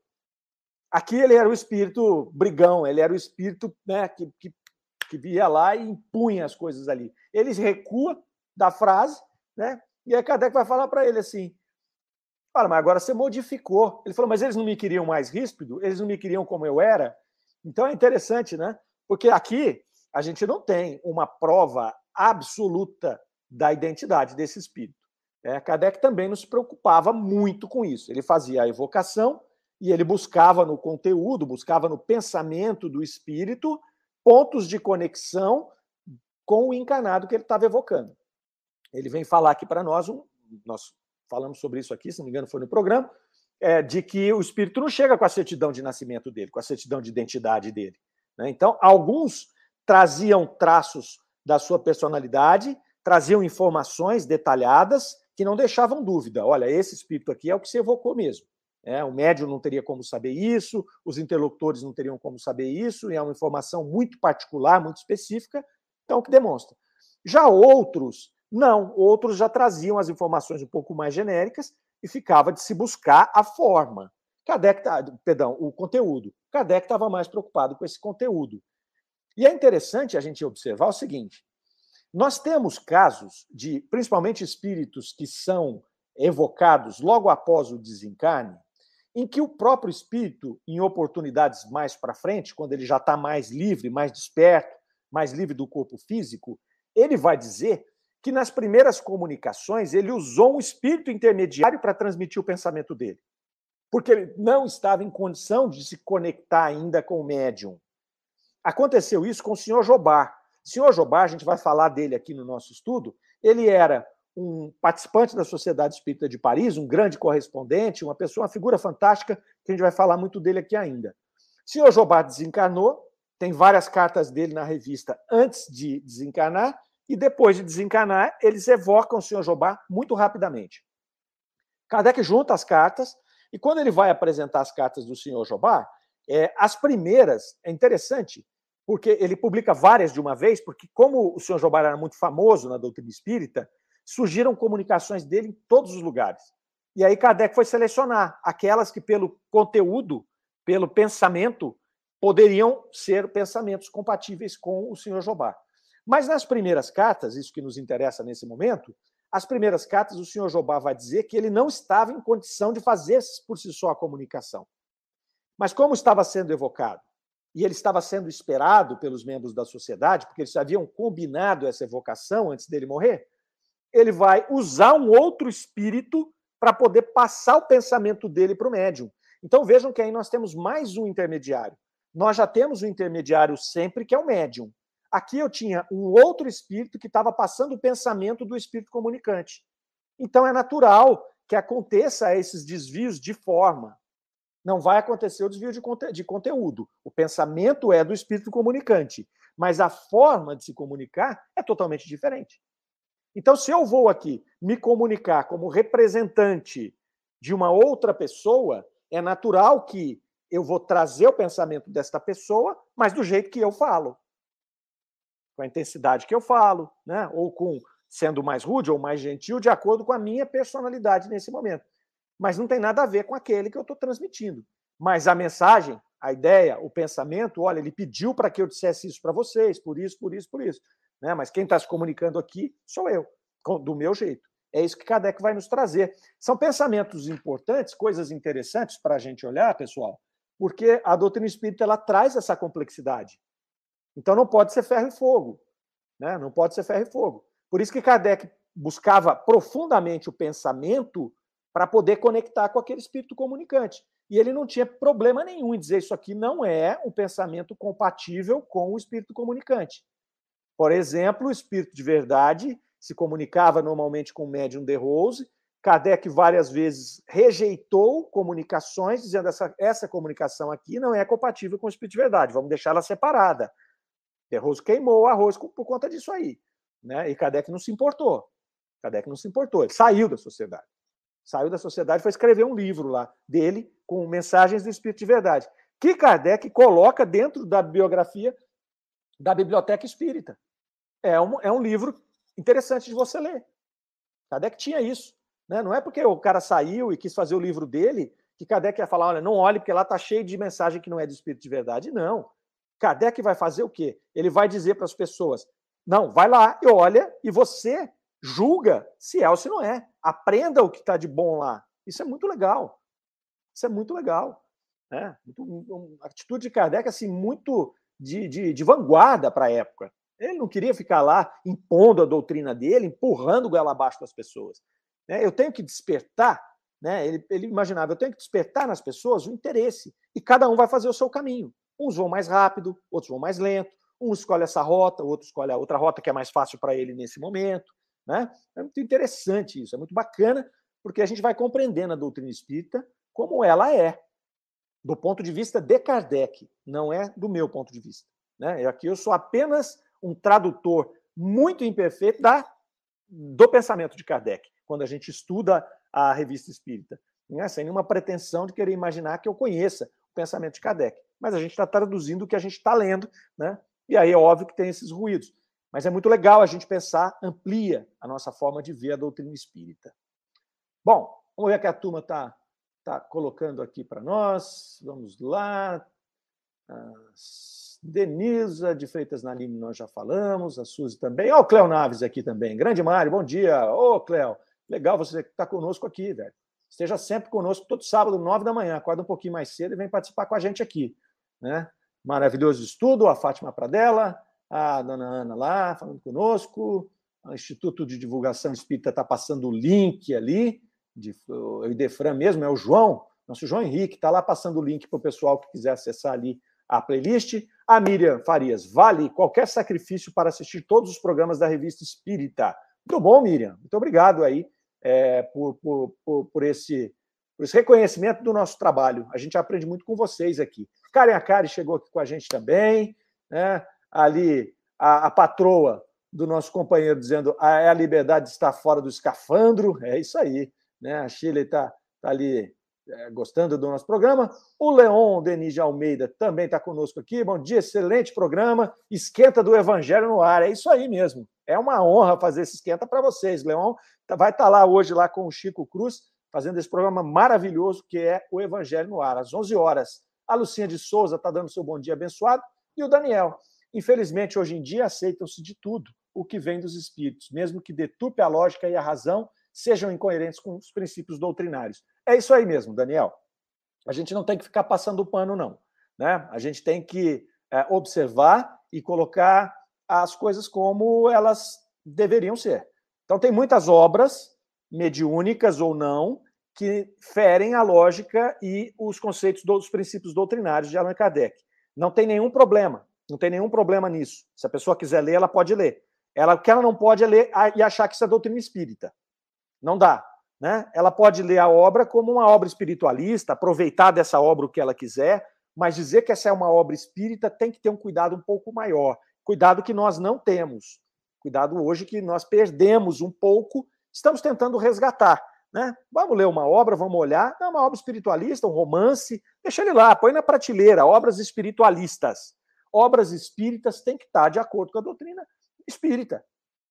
Aqui ele era o espírito brigão, ele era o espírito né, que, que, que via lá e impunha as coisas ali. Ele recua da frase, né? E aí Kardec vai falar para ele assim: Fala, mas agora você modificou. Ele falou, mas eles não me queriam mais ríspido? Eles não me queriam como eu era? Então é interessante, né? Porque aqui a gente não tem uma prova absoluta da identidade desse espírito. É, Kardec também não se preocupava muito com isso. Ele fazia a evocação e ele buscava no conteúdo, buscava no pensamento do espírito pontos de conexão com o encarnado que ele estava evocando. Ele vem falar aqui para nós, um, nós falamos sobre isso aqui, se não me engano, foi no programa, é, de que o espírito não chega com a certidão de nascimento dele, com a certidão de identidade dele. Né? Então, alguns traziam traços da sua personalidade, traziam informações detalhadas que não deixavam dúvida. Olha, esse espírito aqui é o que se evocou mesmo. É, o médium não teria como saber isso, os interlocutores não teriam como saber isso, e é uma informação muito particular, muito específica, então o que demonstra. Já outros, não, outros já traziam as informações um pouco mais genéricas e ficava de se buscar a forma. Kardec, tá, perdão, o conteúdo. Kardec estava mais preocupado com esse conteúdo. E é interessante a gente observar o seguinte: nós temos casos de, principalmente espíritos que são evocados logo após o desencarne, em que o próprio espírito, em oportunidades mais para frente, quando ele já está mais livre, mais desperto, mais livre do corpo físico, ele vai dizer que nas primeiras comunicações ele usou um espírito intermediário para transmitir o pensamento dele. Porque ele não estava em condição de se conectar ainda com o médium. Aconteceu isso com o senhor Jobá. O senhor Jobá, a gente vai falar dele aqui no nosso estudo, ele era um participante da Sociedade Espírita de Paris, um grande correspondente, uma pessoa, uma figura fantástica, que a gente vai falar muito dele aqui ainda. O senhor Jobá desencarnou, tem várias cartas dele na revista antes de desencarnar, e depois de desencarnar, eles evocam o senhor Jobá muito rapidamente. Kardec junta as cartas, e quando ele vai apresentar as cartas do senhor Jobá, é, as primeiras, é interessante, porque ele publica várias de uma vez, porque como o senhor Jobá era muito famoso na doutrina espírita, surgiram comunicações dele em todos os lugares. E aí Kardec foi selecionar aquelas que, pelo conteúdo, pelo pensamento, poderiam ser pensamentos compatíveis com o senhor Jobá. Mas nas primeiras cartas, isso que nos interessa nesse momento, as primeiras cartas, o senhor Jobá vai dizer que ele não estava em condição de fazer por si só a comunicação. Mas como estava sendo evocado, e ele estava sendo esperado pelos membros da sociedade, porque eles haviam combinado essa evocação antes dele morrer, ele vai usar um outro espírito para poder passar o pensamento dele para o médium. Então vejam que aí nós temos mais um intermediário. Nós já temos um intermediário sempre, que é o médium. Aqui eu tinha um outro espírito que estava passando o pensamento do espírito comunicante. Então é natural que aconteça esses desvios de forma. Não vai acontecer o desvio de, conte de conteúdo. O pensamento é do espírito comunicante, mas a forma de se comunicar é totalmente diferente. Então, se eu vou aqui me comunicar como representante de uma outra pessoa, é natural que eu vou trazer o pensamento desta pessoa, mas do jeito que eu falo com a intensidade que eu falo, né? ou com sendo mais rude ou mais gentil, de acordo com a minha personalidade nesse momento. Mas não tem nada a ver com aquele que eu estou transmitindo. Mas a mensagem, a ideia, o pensamento, olha, ele pediu para que eu dissesse isso para vocês, por isso, por isso, por isso. Né? Mas quem está se comunicando aqui sou eu, do meu jeito. É isso que Kardec vai nos trazer. São pensamentos importantes, coisas interessantes para a gente olhar, pessoal, porque a doutrina espírita ela traz essa complexidade. Então não pode ser ferro e fogo. Né? Não pode ser ferro e fogo. Por isso que Kardec buscava profundamente o pensamento para poder conectar com aquele espírito comunicante. E ele não tinha problema nenhum em dizer isso aqui não é um pensamento compatível com o espírito comunicante. Por exemplo, o espírito de verdade se comunicava normalmente com o médium de Rose. Kardec várias vezes rejeitou comunicações, dizendo essa essa comunicação aqui não é compatível com o espírito de verdade, vamos deixá-la separada. De Rose queimou o arroz por conta disso aí. Né? E Kardec não se importou. Kardec não se importou, ele saiu da sociedade. Saiu da sociedade foi escrever um livro lá dele com mensagens do Espírito de Verdade, que Kardec coloca dentro da biografia da Biblioteca Espírita. É um, é um livro interessante de você ler. Kardec tinha isso. Né? Não é porque o cara saiu e quis fazer o livro dele que Kardec ia falar, olha, não olhe porque lá está cheio de mensagem que não é do Espírito de Verdade. Não. Kardec vai fazer o quê? Ele vai dizer para as pessoas, não, vai lá e olha e você julga se é ou se não é. Aprenda o que está de bom lá. Isso é muito legal. Isso é muito legal. Né? Uma atitude de Kardec assim, muito de, de, de vanguarda para a época. Ele não queria ficar lá impondo a doutrina dele, empurrando o goela abaixo das pessoas. Né? Eu tenho que despertar, né? ele, ele imaginava, eu tenho que despertar nas pessoas o interesse. E cada um vai fazer o seu caminho. Uns vão mais rápido, outros vão mais lento. Um escolhe essa rota, outro escolhe a outra rota que é mais fácil para ele nesse momento. Né? É muito interessante isso, é muito bacana, porque a gente vai compreendendo a doutrina espírita como ela é, do ponto de vista de Kardec, não é do meu ponto de vista. Né? Aqui eu sou apenas um tradutor muito imperfeito da, do pensamento de Kardec, quando a gente estuda a revista espírita, né? sem nenhuma pretensão de querer imaginar que eu conheça o pensamento de Kardec. Mas a gente está traduzindo o que a gente está lendo, né? e aí é óbvio que tem esses ruídos. Mas é muito legal a gente pensar, amplia a nossa forma de ver a doutrina espírita. Bom, vamos ver o que a turma está tá colocando aqui para nós. Vamos lá. Denisa de Freitas Naline, nós já falamos. A Suzy também. Ó, oh, o Cléo Naves aqui também. Grande Mário, bom dia. Ô, oh, Cléo, legal você estar tá conosco aqui, velho. Esteja sempre conosco todo sábado, nove da manhã. Acorda um pouquinho mais cedo e vem participar com a gente aqui. Né? Maravilhoso estudo, a Fátima Pradella a dona Ana lá falando conosco, o Instituto de Divulgação Espírita está passando o link ali, de, o Idefran mesmo, é o João, nosso João Henrique, está lá passando o link para o pessoal que quiser acessar ali a playlist. A Miriam Farias, vale qualquer sacrifício para assistir todos os programas da revista Espírita. Muito bom, Miriam. Muito obrigado aí é, por, por, por, por, esse, por esse reconhecimento do nosso trabalho. A gente aprende muito com vocês aqui. Karen Akari chegou aqui com a gente também. Né? Ali a, a patroa do nosso companheiro dizendo ah, é a liberdade está fora do escafandro, é isso aí. Né? A Chile está tá ali é, gostando do nosso programa. O Leon Denis de Almeida também está conosco aqui. Bom dia, excelente programa. Esquenta do Evangelho no ar. É isso aí mesmo. É uma honra fazer esse esquenta para vocês. Leon tá, vai estar tá lá hoje lá com o Chico Cruz, fazendo esse programa maravilhoso que é o Evangelho no ar, às 11 horas. A Lucinha de Souza está dando seu bom dia abençoado. E o Daniel Infelizmente, hoje em dia, aceitam-se de tudo o que vem dos espíritos, mesmo que deturpe a lógica e a razão, sejam incoerentes com os princípios doutrinários. É isso aí mesmo, Daniel. A gente não tem que ficar passando o pano, não. Né? A gente tem que é, observar e colocar as coisas como elas deveriam ser. Então, tem muitas obras, mediúnicas ou não, que ferem a lógica e os conceitos dos princípios doutrinários de Allan Kardec. Não tem nenhum problema. Não tem nenhum problema nisso. Se a pessoa quiser ler, ela pode ler. Ela, o que ela não pode é ler e achar que isso é doutrina espírita. Não dá. Né? Ela pode ler a obra como uma obra espiritualista, aproveitar dessa obra o que ela quiser, mas dizer que essa é uma obra espírita tem que ter um cuidado um pouco maior. Cuidado que nós não temos. Cuidado hoje que nós perdemos um pouco, estamos tentando resgatar. Né? Vamos ler uma obra, vamos olhar. Não, uma obra espiritualista, um romance, deixa ele lá, põe na prateleira, obras espiritualistas obras espíritas têm que estar de acordo com a doutrina espírita.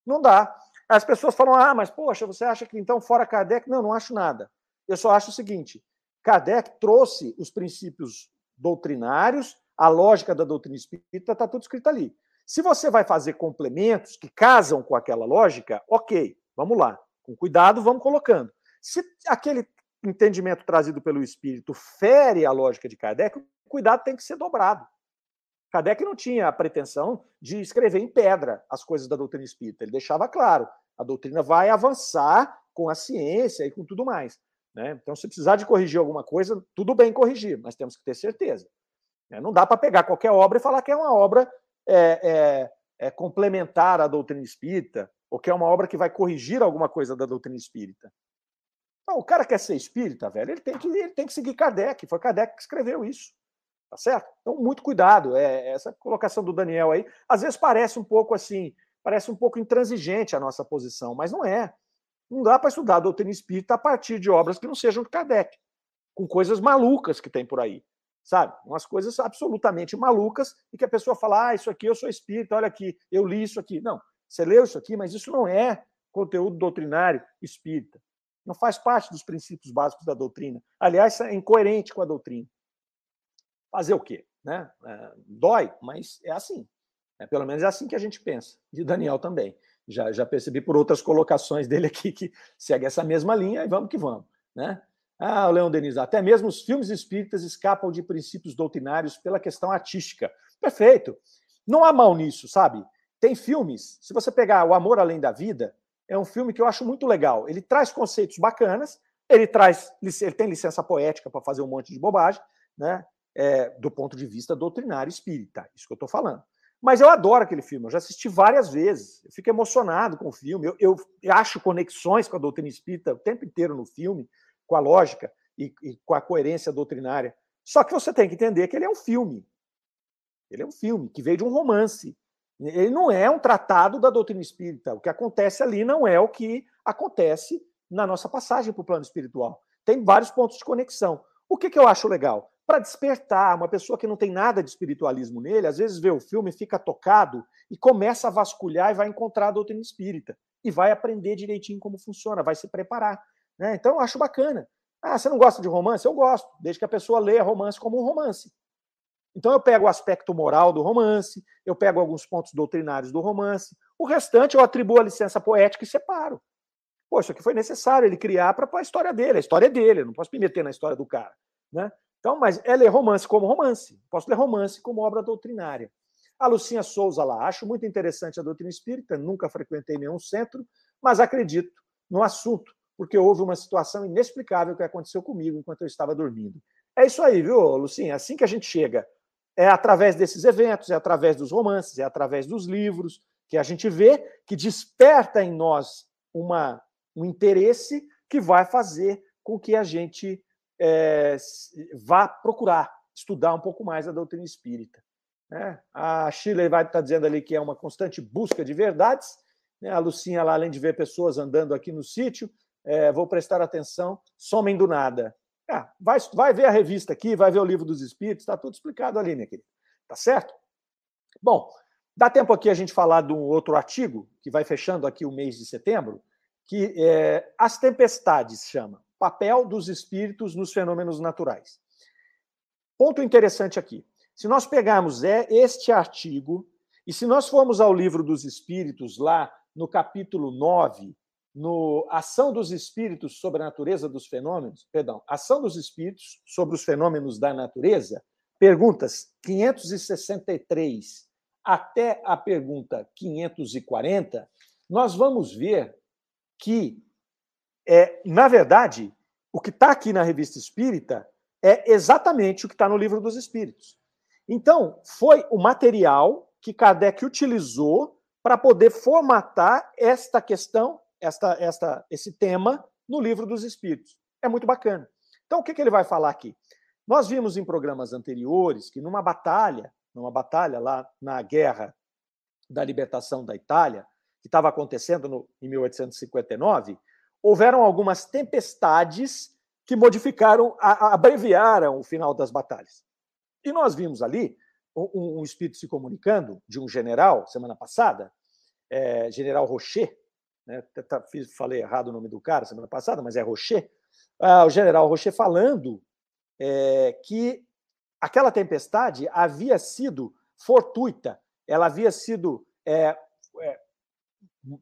Não dá. As pessoas falam, ah, mas poxa, você acha que então fora Kardec? Não, não acho nada. Eu só acho o seguinte: Kardec trouxe os princípios doutrinários, a lógica da doutrina espírita, está tudo escrito ali. Se você vai fazer complementos que casam com aquela lógica, ok, vamos lá. Com cuidado, vamos colocando. Se aquele entendimento trazido pelo espírito fere a lógica de Kardec, o cuidado tem que ser dobrado. Kardec não tinha a pretensão de escrever em pedra as coisas da doutrina espírita. Ele deixava claro: a doutrina vai avançar com a ciência e com tudo mais. Né? Então, se precisar de corrigir alguma coisa, tudo bem corrigir, mas temos que ter certeza. Né? Não dá para pegar qualquer obra e falar que é uma obra é, é, é complementar à doutrina espírita, ou que é uma obra que vai corrigir alguma coisa da doutrina espírita. Então, o cara quer ser espírita, velho, ele tem que, ele tem que seguir Kardec. Foi Kardec que escreveu isso. Tá certo? Então, muito cuidado. É, essa colocação do Daniel aí, às vezes parece um pouco assim, parece um pouco intransigente a nossa posição, mas não é. Não dá para estudar a doutrina espírita a partir de obras que não sejam de Kardec, com coisas malucas que tem por aí, sabe? Umas coisas absolutamente malucas e que a pessoa fala: ah, isso aqui eu sou espírita, olha aqui, eu li isso aqui. Não, você leu isso aqui, mas isso não é conteúdo doutrinário espírita. Não faz parte dos princípios básicos da doutrina. Aliás, é incoerente com a doutrina. Fazer o quê? Né? É, dói, mas é assim. É, pelo menos é assim que a gente pensa. E Daniel também. Já, já percebi por outras colocações dele aqui que segue essa mesma linha e vamos que vamos. Né? Ah, Leão Denis, até mesmo os filmes espíritas escapam de princípios doutrinários pela questão artística. Perfeito. Não há mal nisso, sabe? Tem filmes, se você pegar O Amor Além da Vida, é um filme que eu acho muito legal. Ele traz conceitos bacanas, ele traz, ele tem licença poética para fazer um monte de bobagem, né? É, do ponto de vista doutrinário espírita, isso que eu estou falando. Mas eu adoro aquele filme, eu já assisti várias vezes, eu fico emocionado com o filme, eu, eu acho conexões com a doutrina espírita o tempo inteiro no filme, com a lógica e, e, com a coerência doutrinária. Só que você tem que entender que ele é um filme. Ele é um filme que veio de um romance. Ele não é um tratado da doutrina espírita. O que acontece ali não é o que acontece na nossa passagem para o plano espiritual. Tem vários pontos de conexão. O que, que eu acho legal? Para despertar. Uma pessoa que não tem nada de espiritualismo nele, às vezes vê o filme, fica tocado e começa a vasculhar e vai encontrar a doutrina espírita. E vai aprender direitinho como funciona, vai se preparar. Né? Então, eu acho bacana. Ah, você não gosta de romance? Eu gosto, desde que a pessoa leia romance como um romance. Então, eu pego o aspecto moral do romance, eu pego alguns pontos doutrinários do romance, o restante eu atribuo a licença poética e separo. Pô, isso aqui foi necessário ele criar para a história dele, a história é dele, eu não posso me meter na história do cara. Né? Então, mas é ler romance como romance. Posso ler romance como obra doutrinária. A Lucinha Souza lá, acho muito interessante a doutrina espírita, nunca frequentei nenhum centro, mas acredito no assunto, porque houve uma situação inexplicável que aconteceu comigo enquanto eu estava dormindo. É isso aí, viu, Lucinha? Assim que a gente chega. É através desses eventos, é através dos romances, é através dos livros que a gente vê que desperta em nós uma, um interesse que vai fazer com que a gente é, vá procurar estudar um pouco mais a doutrina espírita. Né? A Shirley vai estar tá dizendo ali que é uma constante busca de verdades. Né? A Lucinha, lá, além de ver pessoas andando aqui no sítio, é, vou prestar atenção, somem do nada. Ah, vai, vai ver a revista aqui, vai ver o livro dos espíritos, está tudo explicado ali, minha querida. Tá certo? Bom, dá tempo aqui a gente falar de um outro artigo, que vai fechando aqui o mês de setembro, que é As Tempestades chama papel dos espíritos nos fenômenos naturais. Ponto interessante aqui. Se nós pegarmos é, este artigo, e se nós formos ao livro dos espíritos, lá no capítulo 9, no Ação dos Espíritos sobre a Natureza dos Fenômenos, perdão, Ação dos Espíritos sobre os Fenômenos da Natureza, perguntas 563 até a pergunta 540, nós vamos ver que é, na verdade, o que está aqui na revista espírita é exatamente o que está no livro dos espíritos. Então, foi o material que Kardec utilizou para poder formatar esta questão, esta, esta, esse tema no livro dos espíritos. É muito bacana. Então, o que, que ele vai falar aqui? Nós vimos em programas anteriores que numa batalha, numa batalha lá na guerra da libertação da Itália, que estava acontecendo no, em 1859, houveram algumas tempestades que modificaram, abreviaram o final das batalhas. E nós vimos ali um, um espírito se comunicando de um general, semana passada, é, general Rocher, né, tá, falei errado o nome do cara semana passada, mas é Rocher, ah, o general Rocher falando é, que aquela tempestade havia sido fortuita, ela havia sido é, é,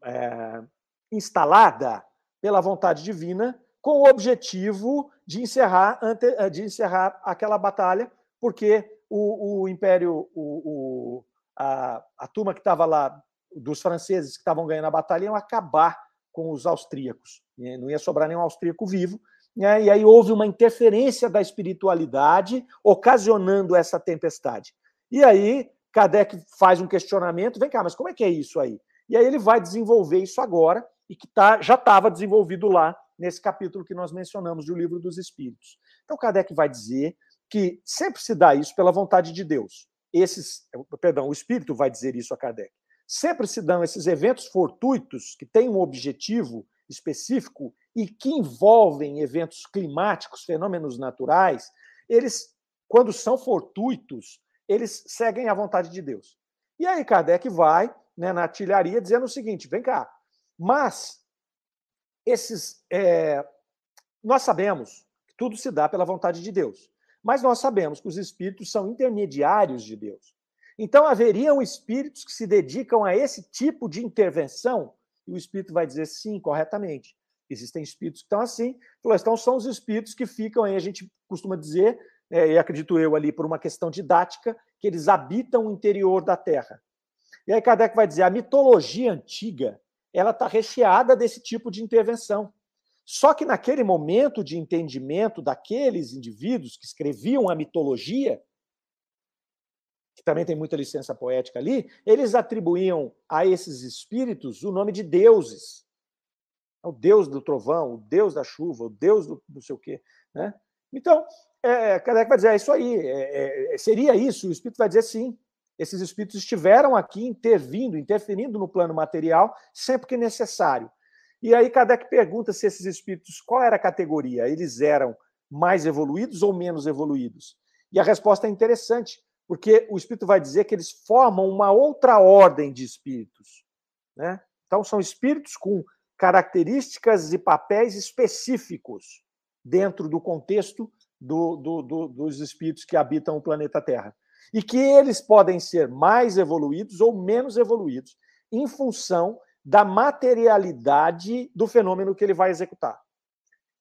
é instalada pela vontade divina com o objetivo de encerrar, eh, de encerrar aquela batalha, porque o, o Império, o, o, a, a turma que estava lá, dos franceses que estavam ganhando a batalha, iam acabar com os austríacos. Né? Não ia sobrar nenhum austríaco vivo. Né? E aí houve uma interferência da espiritualidade, ocasionando essa tempestade. E aí Kardec faz um questionamento: vem cá, mas como é que é isso aí? E aí ele vai desenvolver isso agora, e que tá, já estava desenvolvido lá nesse capítulo que nós mencionamos do Livro dos Espíritos. Então, Kardec vai dizer que sempre se dá isso pela vontade de Deus. Esses, perdão, o Espírito vai dizer isso a Kardec. Sempre se dão esses eventos fortuitos que têm um objetivo específico e que envolvem eventos climáticos, fenômenos naturais, eles, quando são fortuitos, eles seguem a vontade de Deus. E aí Kardec vai né, na artilharia dizendo o seguinte: vem cá, mas esses. É, nós sabemos que tudo se dá pela vontade de Deus, mas nós sabemos que os espíritos são intermediários de Deus. Então haveriam espíritos que se dedicam a esse tipo de intervenção, e o espírito vai dizer sim, corretamente. Existem espíritos que estão assim, então são os espíritos que ficam aí, a gente costuma dizer, é, e acredito eu ali por uma questão didática, que eles habitam o interior da Terra. E aí Kardec vai dizer, a mitologia antiga, ela está recheada desse tipo de intervenção. Só que naquele momento de entendimento daqueles indivíduos que escreviam a mitologia, que também tem muita licença poética ali, eles atribuíam a esses espíritos o nome de deuses. O deus do trovão, o deus da chuva, o deus do não sei o quê. Né? Então, é, Kardec vai dizer, é isso aí, é, é, seria isso? O Espírito vai dizer sim. Esses espíritos estiveram aqui intervindo, interferindo no plano material, sempre que necessário. E aí Kardec pergunta se esses espíritos, qual era a categoria? Eles eram mais evoluídos ou menos evoluídos? E a resposta é interessante, porque o espírito vai dizer que eles formam uma outra ordem de espíritos. Né? Então, são espíritos com características e papéis específicos dentro do contexto do, do, do, dos espíritos que habitam o planeta Terra. E que eles podem ser mais evoluídos ou menos evoluídos em função da materialidade do fenômeno que ele vai executar.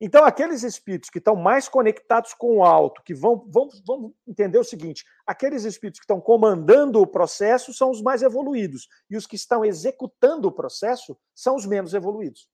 Então, aqueles espíritos que estão mais conectados com o alto, que vão, vão, vão entender o seguinte: aqueles espíritos que estão comandando o processo são os mais evoluídos, e os que estão executando o processo são os menos evoluídos.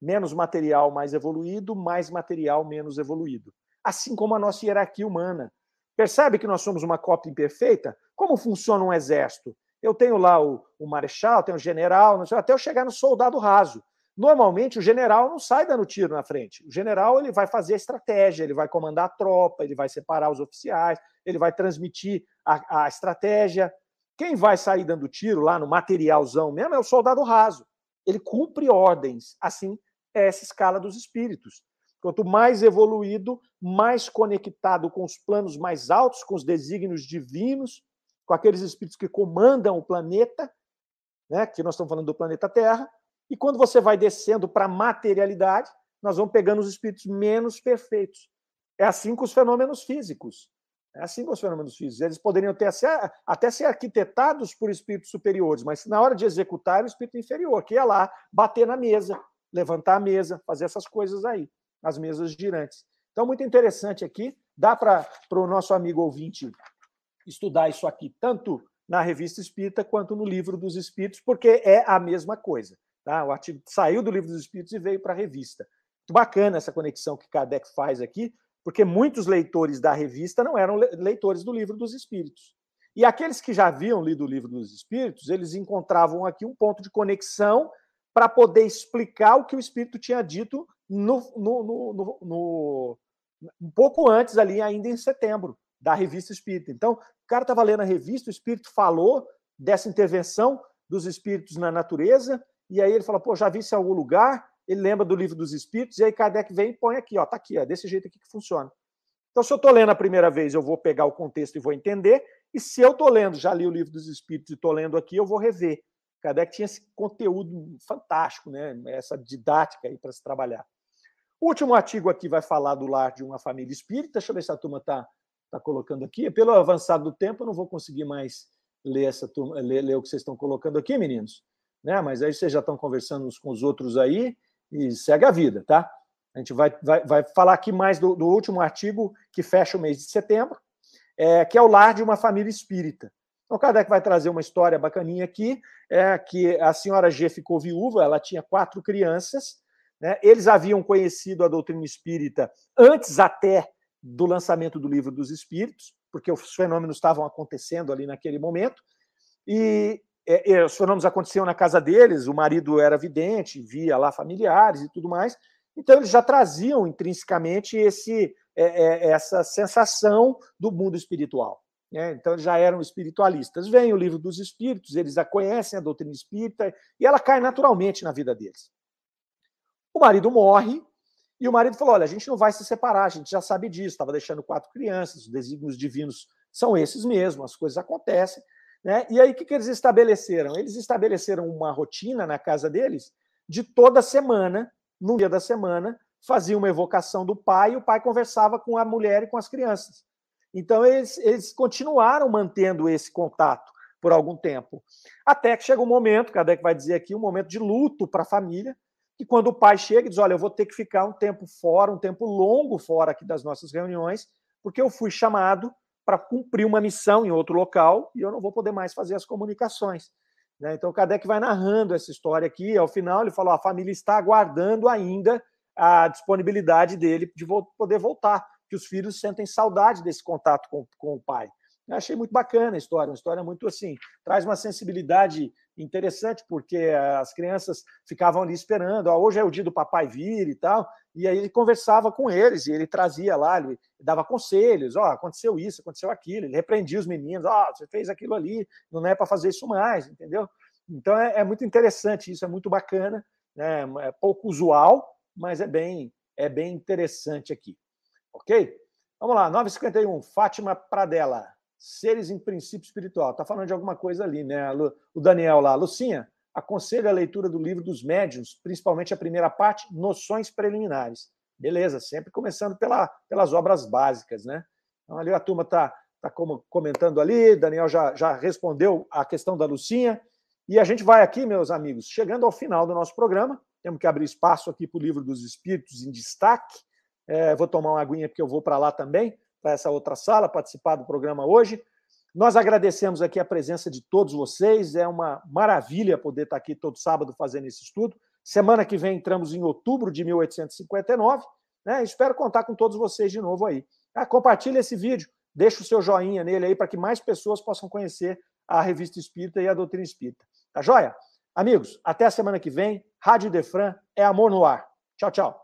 Menos material mais evoluído, mais material menos evoluído assim como a nossa hierarquia humana. Percebe que nós somos uma cópia imperfeita? Como funciona um exército? Eu tenho lá o, o marechal, tenho o general, sei, até eu chegar no soldado raso. Normalmente o general não sai dando tiro na frente. O general ele vai fazer a estratégia, ele vai comandar a tropa, ele vai separar os oficiais, ele vai transmitir a, a estratégia. Quem vai sair dando tiro lá no materialzão mesmo é o soldado raso. Ele cumpre ordens. Assim é essa escala dos espíritos. Quanto mais evoluído, mais conectado com os planos mais altos, com os desígnios divinos, com aqueles espíritos que comandam o planeta, né, que nós estamos falando do planeta Terra, e quando você vai descendo para a materialidade, nós vamos pegando os espíritos menos perfeitos. É assim com os fenômenos físicos. É assim com os fenômenos físicos. Eles poderiam ter até ser arquitetados por espíritos superiores, mas na hora de executar, é o espírito inferior, que ia lá bater na mesa, levantar a mesa, fazer essas coisas aí as mesas girantes. Então, muito interessante aqui. Dá para o nosso amigo ouvinte estudar isso aqui, tanto na Revista Espírita quanto no Livro dos Espíritos, porque é a mesma coisa. Tá? O artigo saiu do Livro dos Espíritos e veio para a revista. Muito bacana essa conexão que Kardec faz aqui, porque muitos leitores da revista não eram leitores do Livro dos Espíritos. E aqueles que já haviam lido o Livro dos Espíritos, eles encontravam aqui um ponto de conexão para poder explicar o que o Espírito tinha dito no, no, no, no, um pouco antes, ali, ainda em setembro, da revista Espírita. Então, o cara estava lendo a revista, o Espírito falou dessa intervenção dos espíritos na natureza, e aí ele falou, pô, já vi isso em algum lugar, ele lembra do livro dos espíritos, e aí Kardec vem e põe aqui, ó, tá aqui, é desse jeito aqui que funciona. Então, se eu estou lendo a primeira vez, eu vou pegar o contexto e vou entender, e se eu estou lendo, já li o livro dos espíritos e estou lendo aqui, eu vou rever. Kardec tinha esse conteúdo fantástico, né? essa didática aí para se trabalhar. O último artigo aqui vai falar do lar de uma família espírita. Deixa eu ver se a turma está tá colocando aqui. Pelo avançado do tempo, eu não vou conseguir mais ler, essa turma, ler, ler o que vocês estão colocando aqui, meninos. Né? Mas aí vocês já estão conversando uns com os outros aí e segue a vida, tá? A gente vai, vai, vai falar aqui mais do, do último artigo que fecha o mês de setembro, é, que é o lar de uma família espírita. Então, Kardec vai trazer uma história bacaninha aqui, é que a senhora G ficou viúva, ela tinha quatro crianças, né? eles haviam conhecido a doutrina espírita antes até do lançamento do livro dos Espíritos, porque os fenômenos estavam acontecendo ali naquele momento, e é, é, os fenômenos aconteciam na casa deles, o marido era vidente, via lá familiares e tudo mais, então eles já traziam intrinsecamente esse, é, é essa sensação do mundo espiritual. Né? Então eles já eram espiritualistas. Vem o livro dos Espíritos, eles a conhecem a doutrina espírita, e ela cai naturalmente na vida deles. O marido morre, e o marido falou: Olha, a gente não vai se separar, a gente já sabe disso, estava deixando quatro crianças, os desígnios divinos são esses mesmos, as coisas acontecem. Né? E aí, o que, que eles estabeleceram? Eles estabeleceram uma rotina na casa deles de toda semana, num dia da semana, fazia uma evocação do pai e o pai conversava com a mulher e com as crianças. Então, eles, eles continuaram mantendo esse contato por algum tempo. Até que chega um momento, Kardec vai dizer aqui, um momento de luto para a família, que quando o pai chega e diz: Olha, eu vou ter que ficar um tempo fora, um tempo longo fora aqui das nossas reuniões, porque eu fui chamado para cumprir uma missão em outro local e eu não vou poder mais fazer as comunicações. Né? Então, o Kardec vai narrando essa história aqui. Ao final, ele falou: a família está aguardando ainda a disponibilidade dele de poder voltar, que os filhos sentem saudade desse contato com, com o pai. Eu achei muito bacana a história, uma história muito assim, traz uma sensibilidade interessante, porque as crianças ficavam ali esperando, ah, hoje é o dia do papai vir e tal, e aí ele conversava com eles, e ele trazia lá, ele dava conselhos, ó, oh, aconteceu isso, aconteceu aquilo, ele repreendia os meninos, ó, oh, você fez aquilo ali, não é para fazer isso mais, entendeu? Então é, é, muito interessante, isso é muito bacana, né? é pouco usual, mas é bem, é bem interessante aqui, ok? Vamos lá, 951, Fátima Pradella seres em princípio espiritual. Está falando de alguma coisa ali, né? O Daniel lá. Lucinha, aconselho a leitura do livro dos médiuns, principalmente a primeira parte, Noções Preliminares. Beleza, sempre começando pela, pelas obras básicas, né? Então, ali a turma está tá comentando ali, Daniel já, já respondeu a questão da Lucinha. E a gente vai aqui, meus amigos, chegando ao final do nosso programa. Temos que abrir espaço aqui para o livro dos Espíritos em destaque. É, vou tomar uma aguinha porque eu vou para lá também para essa outra sala participar do programa hoje. Nós agradecemos aqui a presença de todos vocês. É uma maravilha poder estar aqui todo sábado fazendo esse estudo. Semana que vem entramos em outubro de 1859. Né? Espero contar com todos vocês de novo aí. Ah, compartilhe esse vídeo, deixe o seu joinha nele aí para que mais pessoas possam conhecer a Revista Espírita e a Doutrina Espírita. Tá joia? Amigos, até a semana que vem. Rádio Defran é amor no ar. Tchau, tchau.